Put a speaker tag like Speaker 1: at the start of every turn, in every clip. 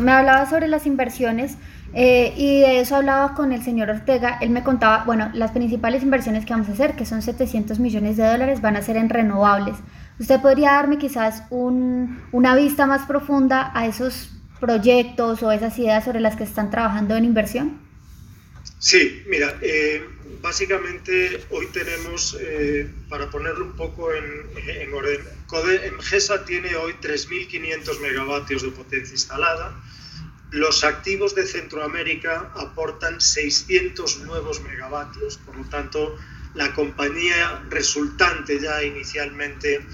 Speaker 1: Me hablaba sobre las inversiones eh, y de eso hablaba con el señor Ortega. Él me contaba, bueno, las principales inversiones que vamos a hacer, que son 700 millones de dólares, van a ser en renovables. ¿Usted podría darme quizás un, una vista más profunda a esos proyectos o esas ideas sobre las que están trabajando en inversión?
Speaker 2: Sí, mira, eh, básicamente hoy tenemos, eh, para ponerlo un poco en, en orden, GESA tiene hoy 3.500 megavatios de potencia instalada. Los activos de Centroamérica aportan 600 nuevos megavatios, por lo tanto, la compañía resultante ya inicialmente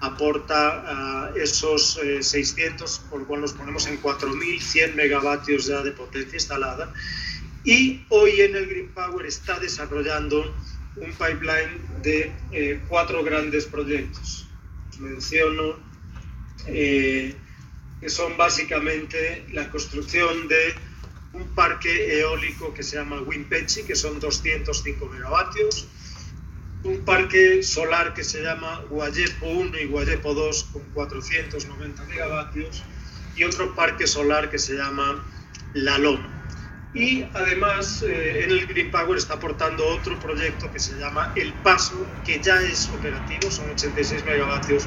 Speaker 2: aporta esos 600, eh, por lo cual nos ponemos en 4.100 megavatios ya de potencia instalada. Y hoy en el Green Power está desarrollando un pipeline de eh, cuatro grandes proyectos. menciono eh, que son básicamente la construcción de un parque eólico que se llama Wimpechi, que son 205 megavatios, un parque solar que se llama Guayepo 1 y Guayepo 2 con 490 megavatios y otro parque solar que se llama La Loma. Y además eh, en el Green Power está aportando otro proyecto que se llama El Paso, que ya es operativo, son 86 megavatios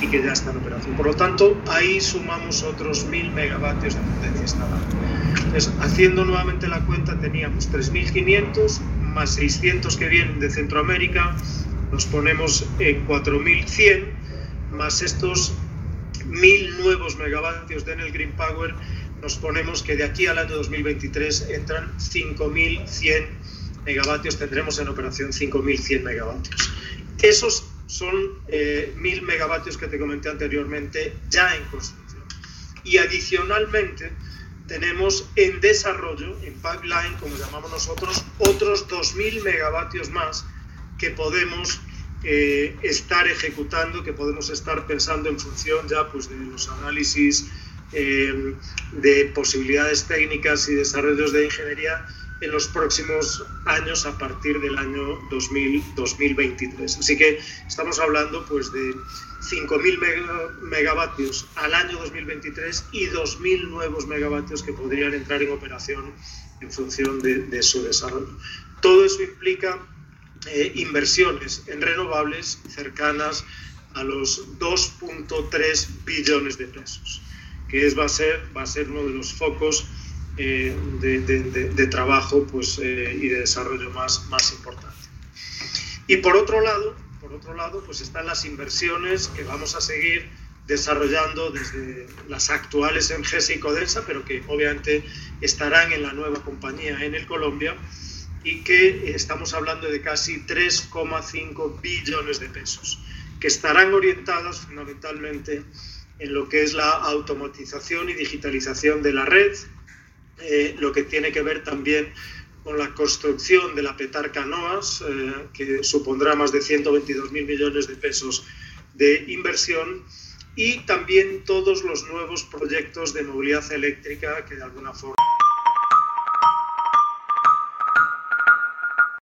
Speaker 2: y que ya está en operación. Por lo tanto, ahí sumamos otros 1000 megavatios de potencia instalada. Entonces, haciendo nuevamente la cuenta, teníamos 3500 más 600 que vienen de Centroamérica, nos ponemos en 4100, más estos 1000 nuevos megavatios de Enel Green Power nos ponemos que de aquí al año 2023 entran 5.100 megavatios, tendremos en operación 5.100 megavatios. Esos son eh, 1.000 megavatios que te comenté anteriormente ya en construcción. Y adicionalmente tenemos en desarrollo, en pipeline, como llamamos nosotros, otros 2.000 megavatios más que podemos eh, estar ejecutando, que podemos estar pensando en función ya pues, de los análisis eh, de posibilidades técnicas y desarrollos de ingeniería en los próximos años a partir del año 2023. Así que estamos hablando pues, de 5.000 megavatios al año 2023 y 2.000 nuevos megavatios que podrían entrar en operación en función de, su desarrollo. Todo eso implica eh, inversiones en renovables cercanas a los 2.3 billones de pesos que es, va, a ser, va a ser uno de los focos eh, de, de, trabajo pues, eh, y de desarrollo más, más importante. Y por otro lado, por otro lado pues están las inversiones que vamos a seguir desarrollando desde las actuales en GESI y Codensa, pero que obviamente estarán en la nueva compañía en el Colombia y que estamos hablando de casi 3,5 billones de pesos, que estarán orientadas fundamentalmente en lo que es la automatización y digitalización de la red, eh, lo que tiene que ver también con la construcción de la petarca NOAS, eh, que supondrá más de 122 mil millones de pesos de inversión, y también todos los nuevos proyectos de movilidad eléctrica que de alguna forma